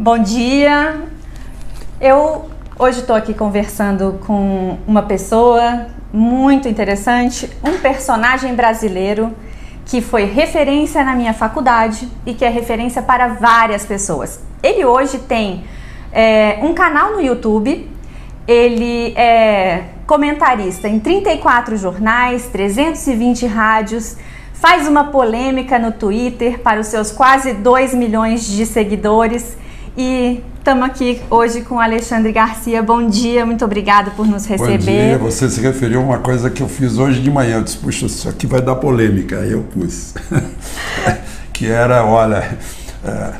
Bom dia. Eu hoje estou aqui conversando com uma pessoa muito interessante, um personagem brasileiro que foi referência na minha faculdade e que é referência para várias pessoas. Ele hoje tem é, um canal no YouTube, ele é comentarista em 34 jornais, 320 rádios, faz uma polêmica no Twitter para os seus quase 2 milhões de seguidores e estamos aqui hoje com Alexandre Garcia. Bom dia, muito obrigado por nos receber. Bom dia, você se referiu a uma coisa que eu fiz hoje de manhã. Eu disse, puxa, isso aqui vai dar polêmica. Aí eu pus. que era, olha, é,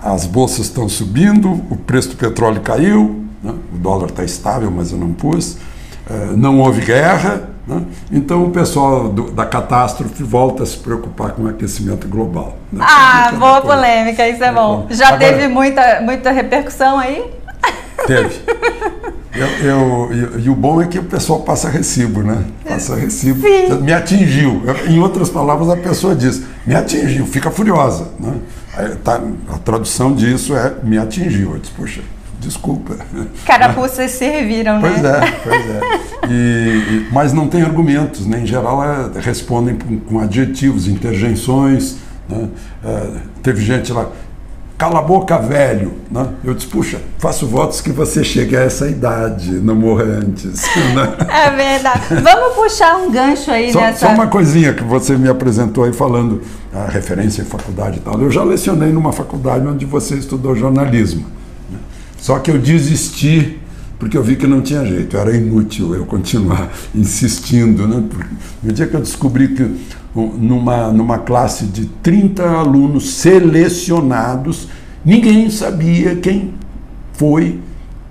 as bolsas estão subindo, o preço do petróleo caiu, né? o dólar está estável, mas eu não pus. É, não houve guerra, né? Então o pessoal do, da catástrofe volta a se preocupar com o aquecimento global. Né? Ah, boa polêmica, isso é, é bom. Já Agora, teve muita, muita repercussão aí? Teve. Eu, eu, e o bom é que o pessoal passa recibo, né? Passa recibo. Sim. Me atingiu. Em outras palavras, a pessoa diz, me atingiu, fica furiosa. Né? Tá, a tradução disso é me atingiu. Eu disse, poxa, desculpa. Carapuças serviram, né? Pois é, pois é. E, mas não tem argumentos, né? Em geral, é, respondem com, com, adjetivos, interjeições. Né? É, teve gente lá, cala a boca, velho. Né? Eu disse, puxa, faço votos que você chegue a essa idade, não morra antes. Né? É verdade. Vamos puxar um gancho aí só, nessa... Só uma coisinha que você me apresentou aí falando a referência em faculdade e tal. Eu já lecionei numa faculdade onde você estudou jornalismo. Só que eu desisti porque eu vi que não tinha jeito, era inútil eu continuar insistindo. Né? No dia que eu descobri que numa, numa classe de 30 alunos selecionados, ninguém sabia quem foi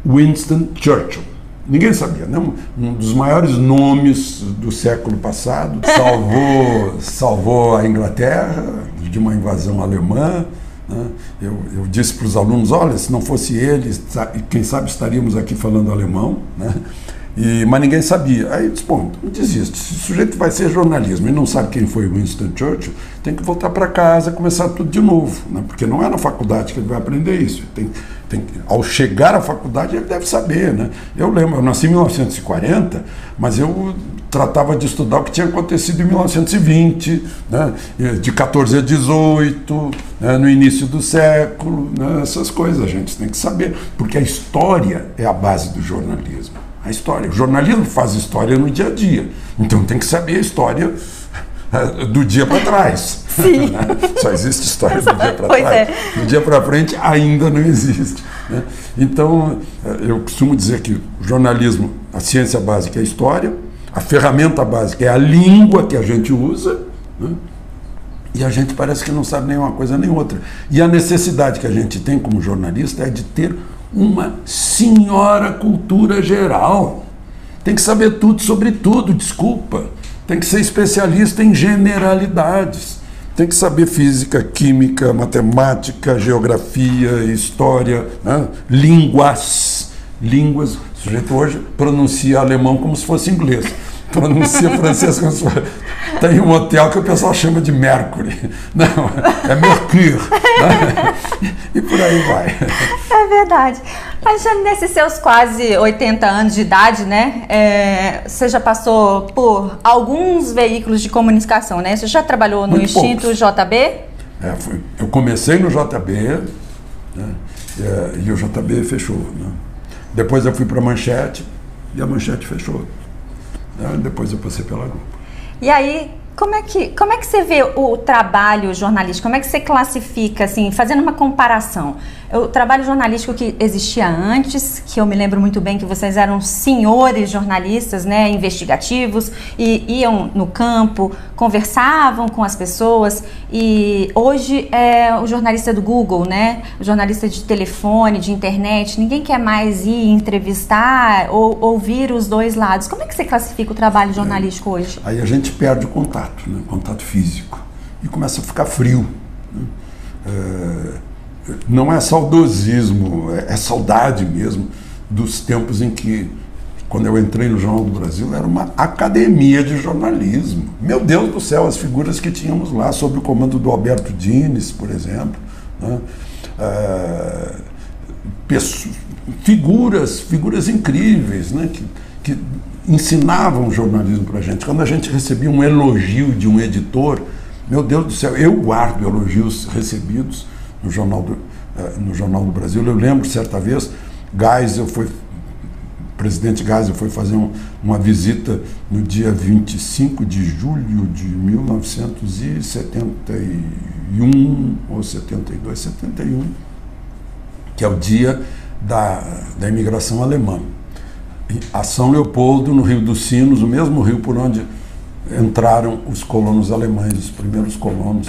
Winston Churchill. Ninguém sabia, né? um dos maiores nomes do século passado, salvou, salvou a Inglaterra de uma invasão alemã, né? Eu, eu, disse para os alunos: olha, se não fosse ele, quem sabe estaríamos aqui falando alemão. Né? E, mas ninguém sabia. Aí eu disse: bom, não desiste. Se o sujeito vai ser jornalismo e não sabe quem foi Winston Churchill, tem que voltar para casa começar tudo de novo. Né? Porque não é na faculdade que ele vai aprender isso. Tem, tem, ao chegar à faculdade, ele deve saber. Né? Eu lembro, eu nasci em 1940, mas eu tratava de estudar o que tinha acontecido em 1920, né? de 14 a 18, né? no início do século, né? essas coisas a gente tem que saber, porque a história é a base do jornalismo. A história. O jornalismo faz história no dia a dia, então tem que saber a história eh, do dia para trás. Sim. Só existe história do dia para trás. É. Do dia para frente ainda não existe. Né? Então, eh, eu costumo dizer que o jornalismo, a ciência básica é a história, a ferramenta básica é a língua que a gente usa, né? e a gente parece que não sabe nem uma coisa nem outra. E a necessidade que a gente tem como jornalista é de ter uma senhora cultura geral. Tem que saber tudo sobre tudo, desculpa. Tem que ser especialista em generalidades. Tem que saber física, química, matemática, geografia, história, né? línguas. Línguas. O sujeito hoje pronuncia alemão como se fosse inglês. Pronuncia francês como se fosse. Tem um hotel que o pessoal chama de Mercury. Não, é Mercure. Né? E por aí vai. É verdade. Alexandre, nesses seus quase 80 anos de idade, né? É, você já passou por alguns veículos de comunicação, né? Você já trabalhou no Muito Instinto poucos. JB? É, fui, eu comecei no JB né, e, e, o JB fechou. Né? Depois eu fui para a Manchete e a Manchete fechou. Né? Depois eu passei pela Globo. E aí, como é, que, como é que você vê o trabalho jornalístico? Como é que você classifica, assim, fazendo uma comparação? O trabalho jornalístico que existia antes, que eu me lembro muito bem que vocês eram senhores jornalistas, né, investigativos, e iam no campo, conversavam com as pessoas, e hoje é o jornalista do Google, né, o jornalista de telefone, de internet, ninguém quer mais ir entrevistar ou ouvir os dois lados. Como é que você classifica o trabalho jornalístico hoje? Aí a gente perde o contato, né, o contato físico, e começa a ficar frio. Né? É não é saudosismo, é, é saudade mesmo dos tempos em que, quando eu entrei no Jornal do Brasil, era uma academia de jornalismo. Meu Deus do céu, as figuras que tínhamos lá, sob o comando do Alberto Dines, por exemplo. Né? Ah, pessoas, figuras, figuras incríveis, né? que, que ensinavam jornalismo para a gente. Quando a gente recebia um elogio de um editor, meu Deus do céu, eu guardo elogios recebidos no Jornal do, uh, no Jornal do Brasil. Eu lembro certa vez, Geisel foi, o presidente Geisel foi fazer um, uma visita no dia 25 de julho de 1971 ou 72, 71, que é o dia da, da imigração alemã. A São Leopoldo, no Rio dos Sinos, o mesmo rio por onde entraram os colonos alemães, os primeiros colonos.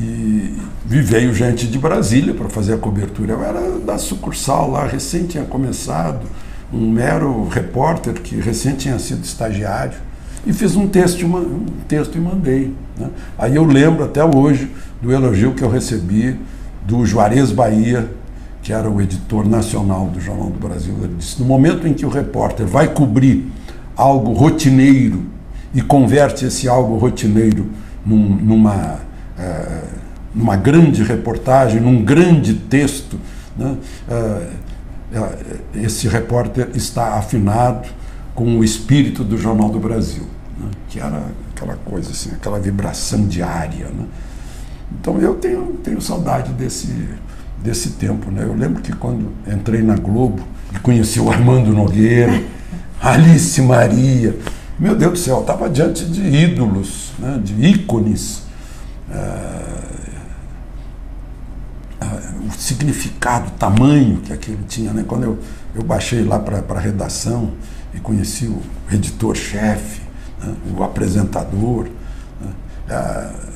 E, veio gente de Brasília para fazer a cobertura. Eu era da sucursal lá, recém tinha começado, um mero repórter que recém tinha sido estagiário. E fiz um texto, um texto e mandei. Né? Aí eu lembro até hoje do elogio que eu recebi do Juarez Bahia, que era o editor nacional do Jornal do Brasil. Ele disse: no momento em que o repórter vai cobrir algo rotineiro e converte esse algo rotineiro num, numa, é, numa grande reportagem, num grande texto, né? é, esse repórter está afinado com o espírito do Jornal do Brasil, né? que era aquela coisa assim, aquela vibração diária. Né? Então eu tenho, tenho saudade desse, desse tempo. Né? Eu lembro que quando entrei na Globo e conheci o Armando Nogueira, Alice Maria, meu Deus do céu, estava diante de ídolos, né, de ícones. É, o significado, o tamanho que aquilo tinha. Né? Quando eu, eu baixei lá para a redação e conheci o editor-chefe, né, o apresentador. Né, é,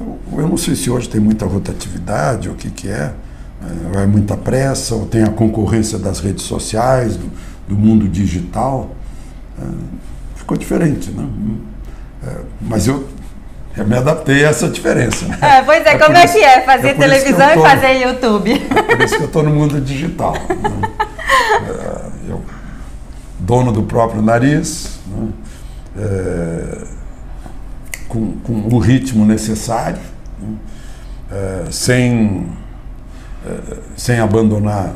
eu, eu, não sei se hoje tem muita rotatividade, ou o que, que é, é, ou é muita pressa, ou tem a concorrência das redes sociais, do, do mundo digital. É, ficou diferente, né? É, mas eu, eu me adaptei a essa diferença. Né? É, pois é, é como é que é fazer é televisão tô, e fazer YouTube? É por isso que eu estou no mundo digital. Né? eu, dono do próprio nariz, né? É, com, com, o ritmo necessário, né? é, sem, sem abandonar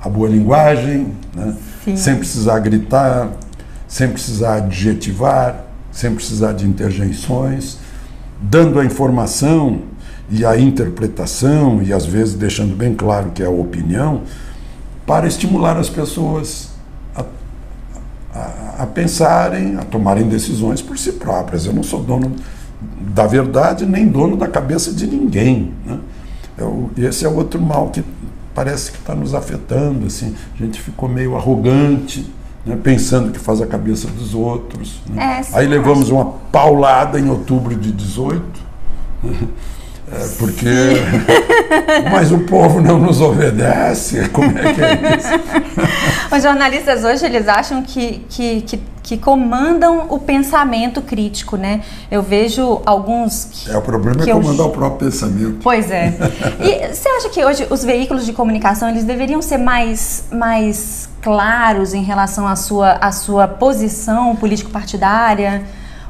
a boa linguagem, né? sem precisar gritar, sem precisar adjetivar, sem precisar de interjeições, dando a informação e a interpretação, e às vezes deixando bem claro que é a opinião, para estimular as pessoas a, pensarem, a tomarem decisões por si próprias. Eu não sou dono da verdade nem dono da cabeça de ninguém. Né? Eu, esse é outro mal que parece que está nos afetando. Assim. A gente ficou meio arrogante né, pensando que faz a cabeça dos outros. Né? É, Aí levamos uma paulada em outubro de 18, é, porque. Mas o povo não nos obedece. Como é que é isso? Os jornalistas hoje eles acham que, que, que, que, comandam o pensamento crítico, né? Eu vejo alguns. Que, é, o problema é comandar eu... o próprio pensamento. Pois é. E você acha que hoje os veículos de comunicação eles deveriam ser mais. mais claros em relação à sua, à sua posição político-partidária?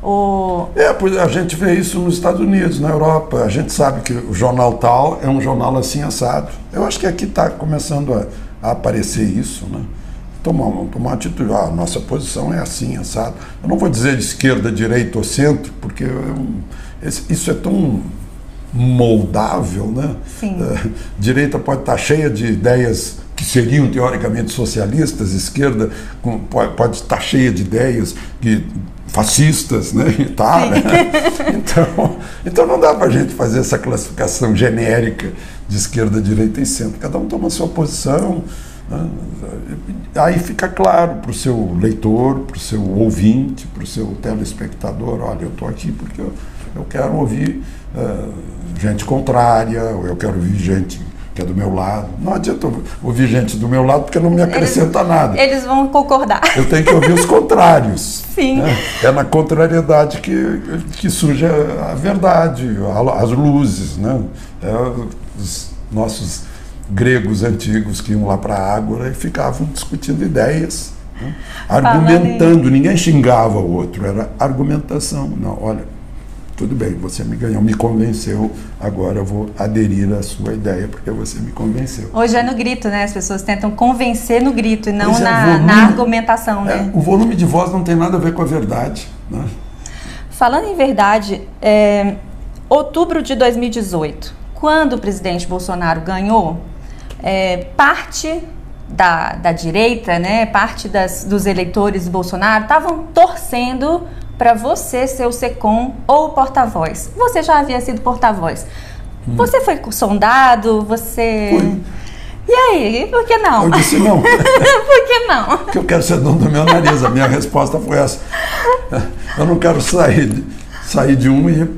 Ou... É, pois a gente vê isso nos Estados Unidos, na Europa. A gente sabe que o jornal tal é um jornal assim assado. Eu acho que aqui está começando a, a, aparecer isso, né? Tomar, tomar uma atitude, ah, nossa posição é assim, assado. Eu não vou dizer de esquerda, direita ou centro, porque eu, isso é tão moldável, né? Sim. Uh, direita pode estar tá cheia de ideias que seriam teoricamente socialistas, esquerda com, pode, pode, estar cheia de ideias que, fascistas, né? Tá, né? Então, então não dá para a gente fazer essa classificação genérica de esquerda, direita e centro. Cada um toma a sua posição. Né? Aí fica claro para o seu leitor, para o seu ouvinte, para o seu telespectador, olha, eu estou aqui porque eu, eu quero ouvir uh, gente contrária, ou eu quero ouvir gente que é do meu lado. Não adianta ouvir gente do meu lado porque não me acrescenta eles, nada. Eles vão concordar. Eu tenho que ouvir os contrários. Sim. Né? É na contrariedade que, que surge a verdade, as luzes. Né? É, os nossos gregos antigos que iam lá para a Ágora e ficavam discutindo ideias, né? argumentando. Ninguém xingava o outro, era argumentação. Não, olha, tudo bem, você me ganhou, me convenceu, agora eu vou aderir à sua ideia, porque você me convenceu. Hoje é no grito, né? As pessoas tentam convencer no grito e não é, na, volume, na, argumentação, né? É, o volume de voz não tem nada a ver com a verdade, né? Falando em verdade, é, outubro de 2018, quando o presidente Bolsonaro ganhou, é, parte da, da direita, né, parte das, dos eleitores do Bolsonaro estavam torcendo para você ser o SECOM ou o porta-voz. Você já havia sido porta-voz. Hum. Você foi sondado, você... Fui. E aí, por que não? Eu disse não. por que não? Porque eu quero ser dono do meu nariz. A minha resposta foi essa. Eu não quero sair, sair de um e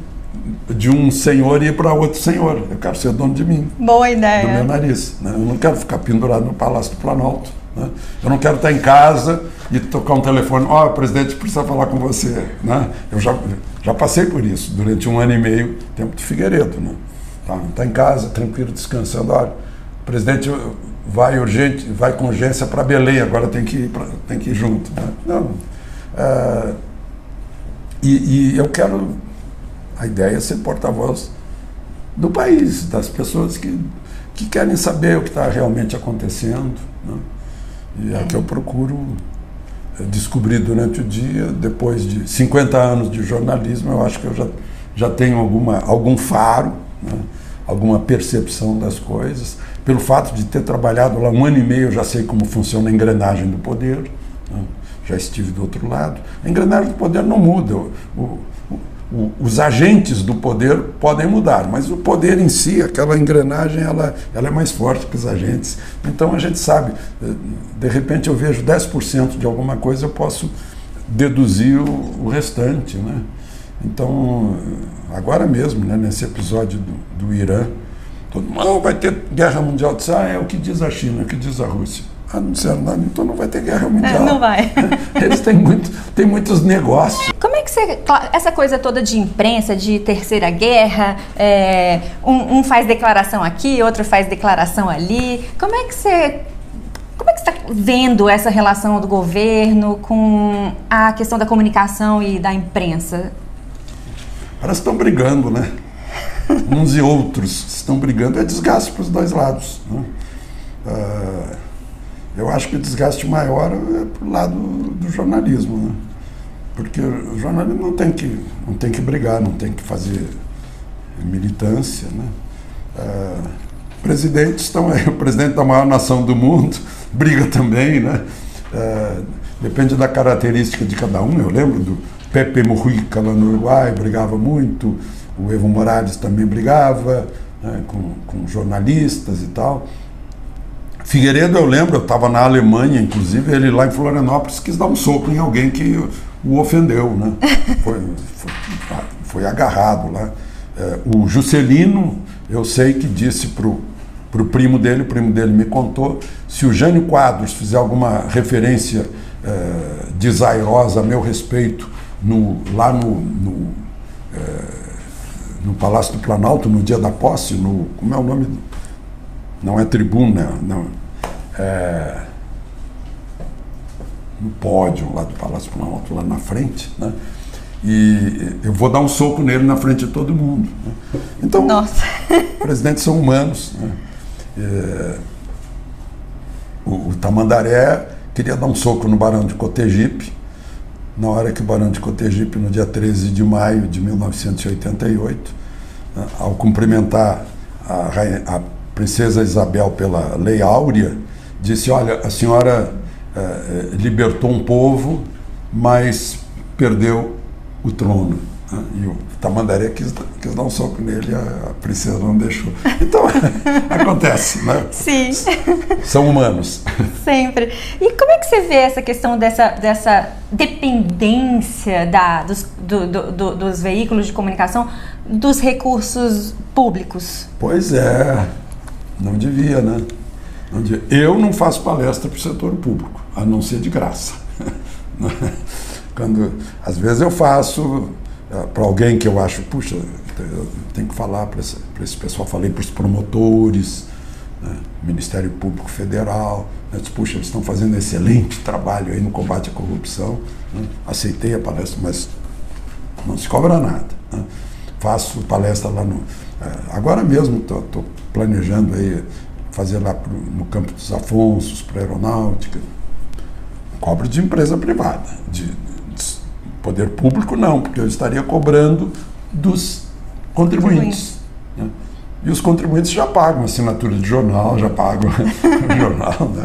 de um senhor e ir para outro senhor. Eu quero ser dono de mim. Boa ideia. Do meu nariz. Né? Eu não quero ficar pendurado no Palácio do Planalto. Né? Eu não quero estar em casa e tocar um telefone. Ó, oh, presidente, precisa falar com você. Né? Eu já, já passei por isso durante um ano e meio, tempo de Figueiredo. Né? Tá, tá em casa, tranquilo, descansando. Olha, presidente vai urgente, vai com urgência para Belém, agora tem que ir, pra, tem que ir junto. Né? Não. É, e, e eu quero a ideia é ser porta-voz do país, das pessoas que, que querem saber o que está realmente acontecendo. Né? E é o que eu procuro é, descobrir durante o dia. Depois de 50 anos de jornalismo, eu acho que eu já, já tenho alguma, algum faro, né? alguma percepção das coisas. Pelo fato de ter trabalhado lá um ano e meio, eu já sei como funciona a engrenagem do poder. Né? Já estive do outro lado. A engrenagem do poder não muda. O, o, o, os agentes do poder podem mudar, mas o poder em si, aquela engrenagem, ela, ela é mais forte que os agentes. Então a gente sabe, eh, de repente eu vejo 10% de alguma coisa, eu posso deduzir o, o restante. Né? Então, agora mesmo, né, nesse episódio do, do Irã, todo mundo vai ter guerra mundial. Diz, ah, é o que diz a China, é o que diz a Rússia. Ah, não disseram nada, então não vai ter guerra mundial. É, não vai. Eles têm, muito, têm muitos negócios. Como é que você. Essa coisa toda de imprensa, de terceira guerra, é, um, um, faz declaração aqui, outro faz declaração ali. Como é que você. Como é que está vendo essa relação do governo com a questão da comunicação e da imprensa? Elas estão brigando, né? Uns e outros estão brigando. É desgaste para os dois lados. Né? Uh, eu acho que o desgaste maior é para o lado do jornalismo, né? porque o jornalismo não tem que, não tem que brigar, não tem que fazer militância. Né? É, presidentes estão aí, o presidente da maior nação do mundo briga também, né? É, depende da característica de cada um. Eu lembro do Pepe Mujica lá no Uruguai, brigava muito, o Evo Morales também brigava né, com, com jornalistas e tal. Figueiredo, eu lembro, eu estava na Alemanha, inclusive, ele lá em Florianópolis quis dar um soco em alguém que o ofendeu, né? Foi, foi, foi agarrado lá. É, o Juscelino, eu sei que disse para o primo dele, o primo dele me contou, se o Jânio Quadros fizer alguma referência é, desairosa a meu respeito no, lá no, no, é, no Palácio do Planalto, no dia da posse, no. Como é o nome? Não é tribuna, não, é, no pódio lá do Palácio Planalto, lá na frente, né? E eu vou dar um soco nele na frente de todo mundo. Né? Então, Nossa. presidentes são humanos. Né? É, o, o, Tamandaré queria dar um soco no Barão de Cotegipe, na hora que o Barão de Cotegipe, no dia 13 de maio de 1988, né, ao cumprimentar a, a princesa Isabel pela Lei Áurea, disse: Olha, a senhora eh, libertou um povo, mas perdeu o trono. Né? E o Tamandaré quis, quis dar um soco nele, a, a princesa não deixou. Então, acontece, né? Sim. São humanos. Sempre. E como é que você vê essa questão dessa, dessa dependência da, dos, do, do, do, dos veículos de comunicação dos recursos públicos? Pois é. Não devia, né? Não devia. Eu não faço palestra para o setor público, a não ser de graça. Quando, às vezes eu faço eh, para alguém que eu acho, puxa, eu tenho que falar para esse, esse, pessoal, falei para os promotores, né? Ministério Público Federal, né? puxa, eles estão fazendo um excelente trabalho aí no combate à corrupção. Né? Aceitei a palestra, mas não se cobra nada. Né? Faço palestra lá no. Agora mesmo estou planejando aí fazer lá pro, no Campo dos Afonsos, para aeronáutica. Cobro de empresa privada. De, de poder público não, porque eu estaria cobrando dos contribuintes. Né? E os contribuintes já pagam assinatura de jornal, já pagam jornal. Né?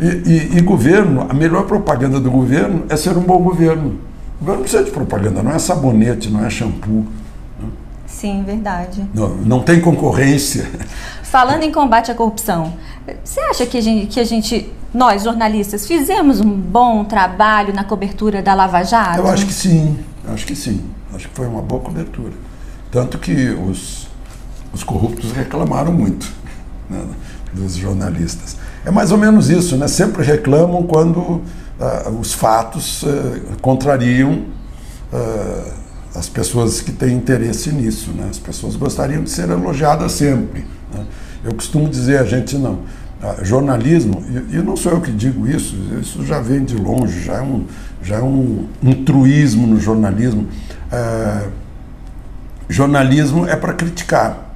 E, e, e, governo, a melhor propaganda do governo é ser um bom governo. O governo não precisa de propaganda, não é sabonete, não é shampoo. Sim, verdade. Não, não tem concorrência. Falando em combate à corrupção, você acha que a, gente, que a gente, nós jornalistas, fizemos um bom trabalho na cobertura da Lava Jato? Eu acho que sim, acho que sim. Acho que foi uma boa cobertura. Tanto que os, os corruptos reclamaram muito né, dos jornalistas. É mais ou menos isso, né? Sempre reclamam quando uh, os fatos uh, contrariam uh, as pessoas que têm interesse nisso, né? As pessoas gostariam de ser elogiadas sempre. Né? Eu costumo dizer, a gente não. jornalismo, e, não sou eu que digo isso, isso já vem de longe, já é um, já é um, um truísmo no jornalismo. jornalismo é para criticar,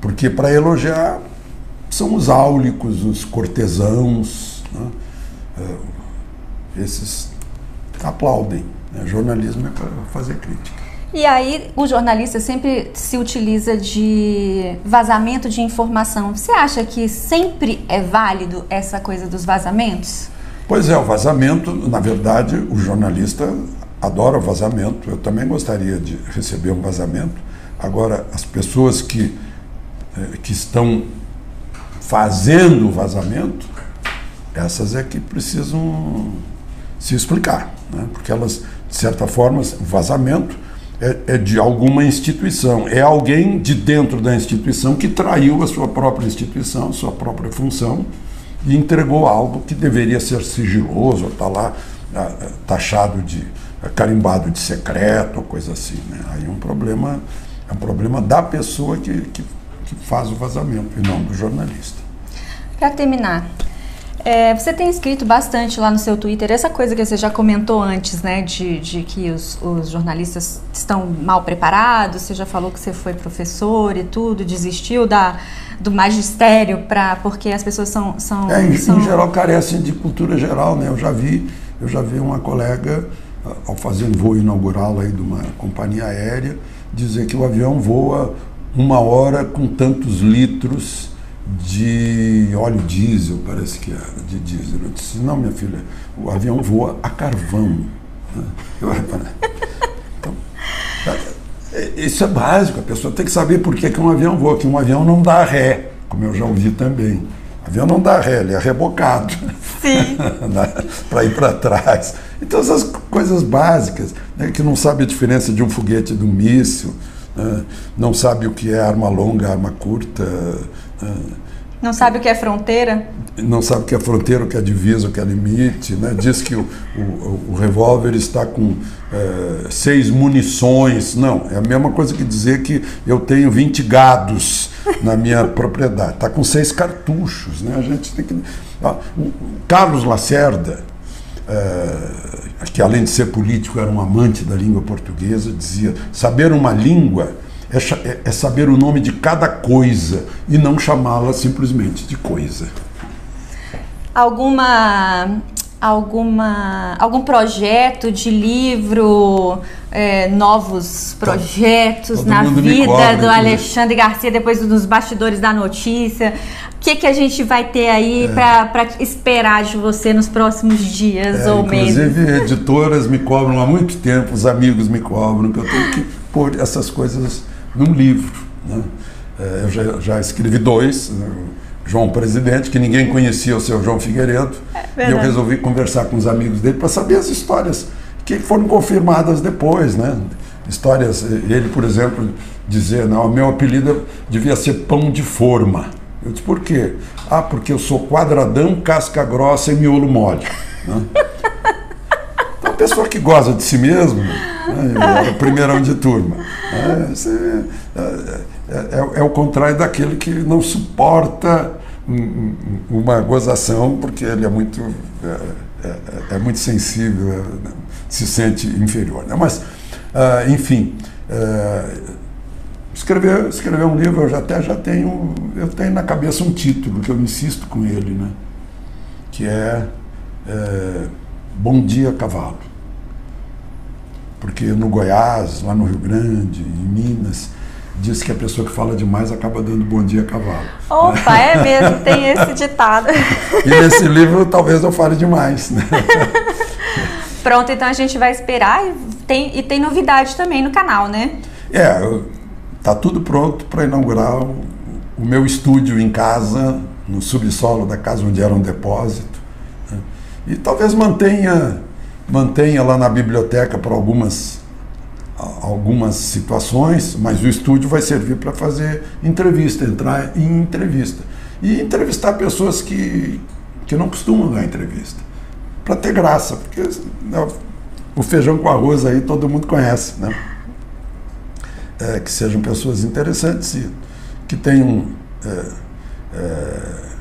porque para elogiar são os áulicos, os cortesãos, né? esses aplaudem. Né? Jornalismo é para fazer crítica. E aí o jornalista sempre se utiliza de vazamento de informação. Você acha que sempre é válido essa coisa dos vazamentos? Pois é, o vazamento, na verdade, o jornalista adora o vazamento. Eu também gostaria de receber um vazamento. Agora, as pessoas que, eh, que estão fazendo o vazamento, essas é que precisam se explicar, né? porque elas, de certa forma, o vazamento é, é, de alguma instituição. É alguém de dentro da instituição que traiu a sua própria instituição, sua própria função e entregou algo que deveria ser sigiloso, está lá taxado de carimbado de secreto coisa assim. Né? Aí é um problema, é um problema da pessoa que, que, que faz o vazamento e não do jornalista. Para terminar, é, você tem escrito bastante lá no seu Twitter essa coisa que você já comentou antes, né? De, de que os, os, jornalistas estão mal preparados. Você já falou que você foi professor e tudo, desistiu da, do magistério para porque as pessoas são, são, é, em, são... em geral carecem de cultura geral, né? Eu já vi, eu já vi uma colega ao fazer um voo inaugural aí de uma companhia aérea dizer que o avião voa uma hora com tantos litros de óleo diesel, parece que era, de diesel. Eu disse, não, minha filha, o avião voa a carvão. Eu, então, é, isso é básico, a pessoa tem que saber por que, que um avião voa, que um avião não dá ré, como eu já ouvi também. O avião não dá ré, ele é rebocado para ir para trás. Então, essas coisas básicas, né, que não sabe a diferença de um foguete e de um míssil, né, não sabe o que é arma longa, arma curta, não sabe o que é fronteira? Não sabe o que é fronteira, o que é divisa, o que é limite. Né? Diz que o, o, o revólver está com é, seis munições. Não, é a mesma coisa que dizer que eu tenho 20 gados na minha propriedade. Está com seis cartuchos. Né? A gente tem que. o Carlos Lacerda, é, que além de ser político era um amante da língua portuguesa, dizia: saber uma língua é, é, é saber o nome de cada coisa e não chamá-la simplesmente de coisa. Alguma alguma algum projeto de livro, é, novos projetos Todo na vida cobra, do Alexandre Garcia depois dos bastidores da notícia. O que, que a gente vai ter aí é. para esperar de você nos próximos dias é, ou meses? Inclusive, editoras me cobram há muito tempo, os amigos me cobram, que eu tenho que pôr essas coisas num livro. Né? É, eu já, já, escrevi dois, né? João Presidente, que ninguém conhecia o seu João Figueiredo, é e eu resolvi conversar com os amigos dele para saber as histórias que foram confirmadas depois, né? Histórias, ele, por exemplo, dizer, não, o meu apelido devia ser pão de forma. Eu disse, por quê? Ah, porque eu sou quadradão, casca grossa e miolo mole. Né? Então, a pessoa que gosta de si mesmo, né, é o primeirão de turma. É, é, é, é, o contrário daquele que não suporta uma gozação porque ele é muito, é, é, é muito sensível, se sente inferior. Né? Mas, ah, enfim, É, escrever, escrever um livro, eu já até já tenho, eu tenho na cabeça um título que eu insisto com ele, né? que é, é Bom Dia Cavalo. Porque no Goiás, lá no Rio Grande, em Minas, diz que a pessoa que fala demais acaba dando bom dia cavalo. Opa, é mesmo, tem esse ditado. e nesse livro talvez eu fale demais. Né? Pronto, então a gente vai esperar e tem, e tem novidade também no canal, né? É, tá tudo pronto para inaugurar o, o, meu estúdio em casa, no subsolo da casa onde era um depósito. Né? E talvez mantenha, mantenha lá na biblioteca para algumas algumas situações, mas o estúdio vai servir para fazer entrevista, entrar em entrevista. E entrevistar pessoas que, que não costumam dar entrevista. Para ter graça, porque né, o feijão com arroz aí todo mundo conhece, né? É, que sejam pessoas interessantes e que tenham. É, é,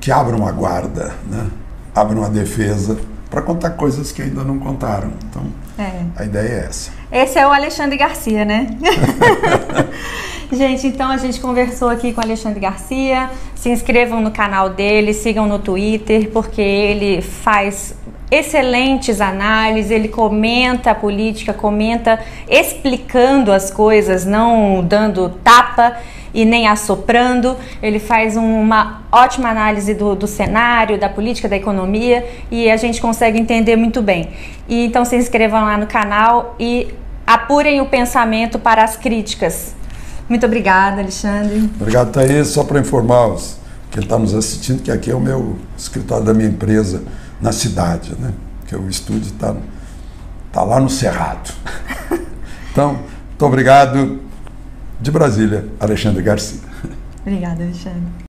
que abram a guarda, né? abram a defesa para contar coisas que ainda não contaram. Então, é. a ideia é essa. Esse é o Alexandre Garcia, né? gente, então a gente conversou aqui com o Alexandre Garcia. Se inscrevam no canal dele, sigam no Twitter, porque ele faz excelentes análises, ele comenta a política, comenta explicando as coisas, não dando tapa e nem assoprando. Ele faz uma ótima análise do, do cenário, da política, da economia e a gente consegue entender muito bem. E então se inscrevam lá no canal e apurem o pensamento para as críticas. Muito obrigada, Alexandre. Obrigado, Thaís. Só para informar os que está nos assistindo que aqui é o meu escritório da minha empresa na cidade, né? Que o estúdio está tá lá no Cerrado. Então, muito obrigado. De Brasília, Alexandre Garcia. Obrigada, Alexandre.